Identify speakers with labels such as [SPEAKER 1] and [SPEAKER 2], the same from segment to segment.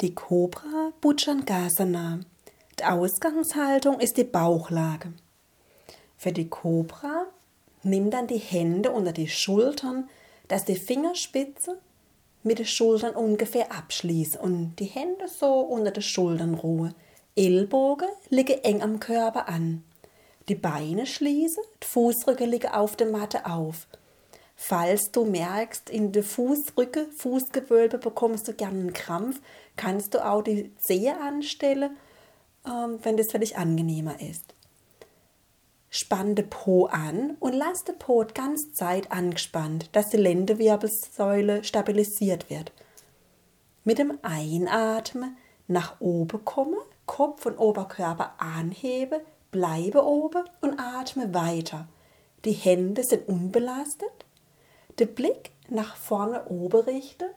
[SPEAKER 1] Die Cobra Bhujangasana. Die Ausgangshaltung ist die Bauchlage. Für die Cobra nimm dann die Hände unter die Schultern, dass die Fingerspitze mit den Schultern ungefähr abschließt und die Hände so unter den Schultern ruhen. Ellbogen liegen eng am Körper an. Die Beine schließen, die Fußrücken liegen auf der Matte auf. Falls du merkst, in der Fußrücke, Fußgewölbe bekommst du gerne einen Krampf, kannst du auch die Zehe anstellen, ähm, wenn das für dich angenehmer ist. Spann den Po an und lass den Po die ganze Zeit angespannt, dass die Lendenwirbelsäule stabilisiert wird. Mit dem Einatmen nach oben kommen, Kopf und Oberkörper anheben, bleibe oben und atme weiter. Die Hände sind unbelastet den Blick nach vorne oben richten,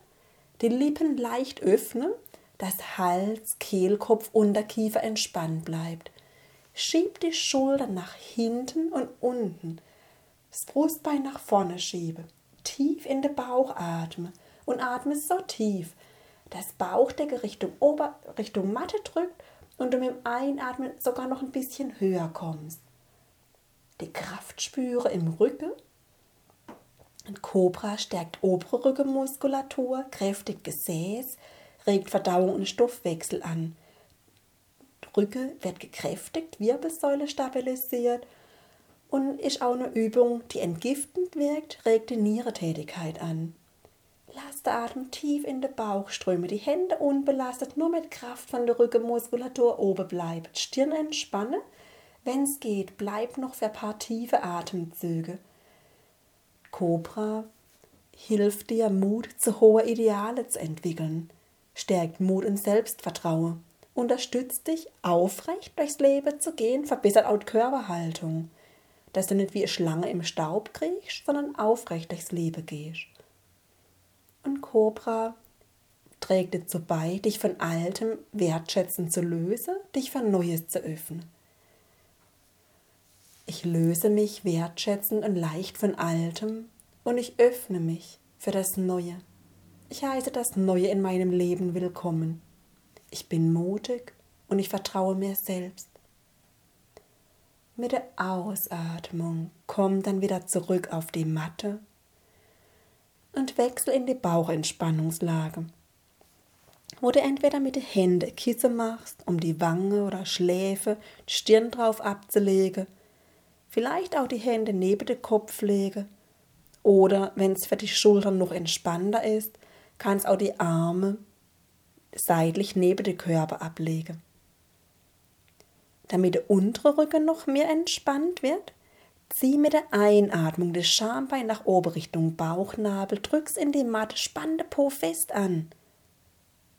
[SPEAKER 1] die Lippen leicht öffnen, dass Hals, Kehlkopf, Unterkiefer entspannt bleibt. Schieb die Schultern nach hinten und unten. Das Brustbein nach vorne schiebe. Tief in den Bauch atme und atme so tief, dass Bauchdecke Richtung Ober Richtung Matte drückt und du mit dem Einatmen sogar noch ein bisschen höher kommst. Die Kraft spüre im Rücken ein Cobra stärkt obere Rückenmuskulatur, kräftigt Gesäß, regt Verdauung und Stoffwechsel an. Rücke wird gekräftigt, Wirbelsäule stabilisiert und ist auch eine Übung, die entgiftend wirkt, regt die Nieretätigkeit an. Lass den Atem tief in den Bauch strömen, die Hände unbelastet, nur mit Kraft von der Rückenmuskulatur oben bleibt. Stirn entspannen. Wenn es geht, bleib noch für ein paar tiefe Atemzüge. Cobra hilft dir, Mut zu hohen Ideale zu entwickeln, stärkt Mut und Selbstvertrauen, unterstützt dich, aufrecht durchs Leben zu gehen, verbessert auch die Körperhaltung, dass du nicht wie eine Schlange im Staub kriechst, sondern aufrecht durchs Leben gehst. Und Cobra trägt dazu bei, dich von Altem wertschätzen zu lösen, dich für Neues zu öffnen. Ich löse mich wertschätzend und leicht von Altem und ich öffne mich für das Neue. Ich heiße das Neue in meinem Leben willkommen. Ich bin mutig und ich vertraue mir selbst. Mit der Ausatmung komm dann wieder zurück auf die Matte und wechsel in die Bauchentspannungslage, wo du entweder mit den Händen Kisse machst, um die Wange oder Schläfe, Stirn drauf abzulegen Vielleicht auch die Hände neben den Kopf legen. Oder wenn es für die Schultern noch entspannter ist, kann es auch die Arme seitlich neben den Körper ablegen. Damit der untere Rücken noch mehr entspannt wird, zieh mit der Einatmung das Schambein nach oben Richtung Bauchnabel, drück's in die Matte, spann den Po fest an.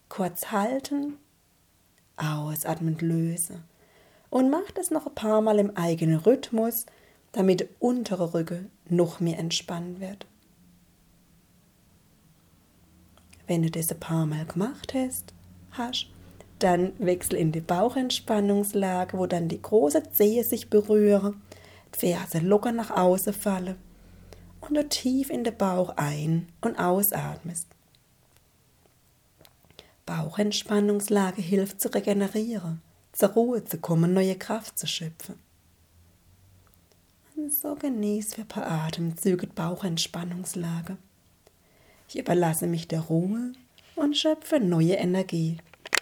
[SPEAKER 1] Kurz halten, ausatmend lösen und mach das noch ein paar Mal im eigenen Rhythmus, damit der untere Rücken noch mehr entspannt wird. Wenn du das ein paar Mal gemacht hast, hast dann wechsel in die Bauchentspannungslage, wo dann die große Zehe sich berühren, die Ferse locker nach außen fallen und du tief in den Bauch ein- und ausatmest. Bauchentspannungslage hilft zu regenerieren zur Ruhe zu kommen, neue Kraft zu schöpfen. Und so genieß für ein paar Atemzüge Bauchentspannungslage. Ich überlasse mich der Ruhe und schöpfe neue Energie.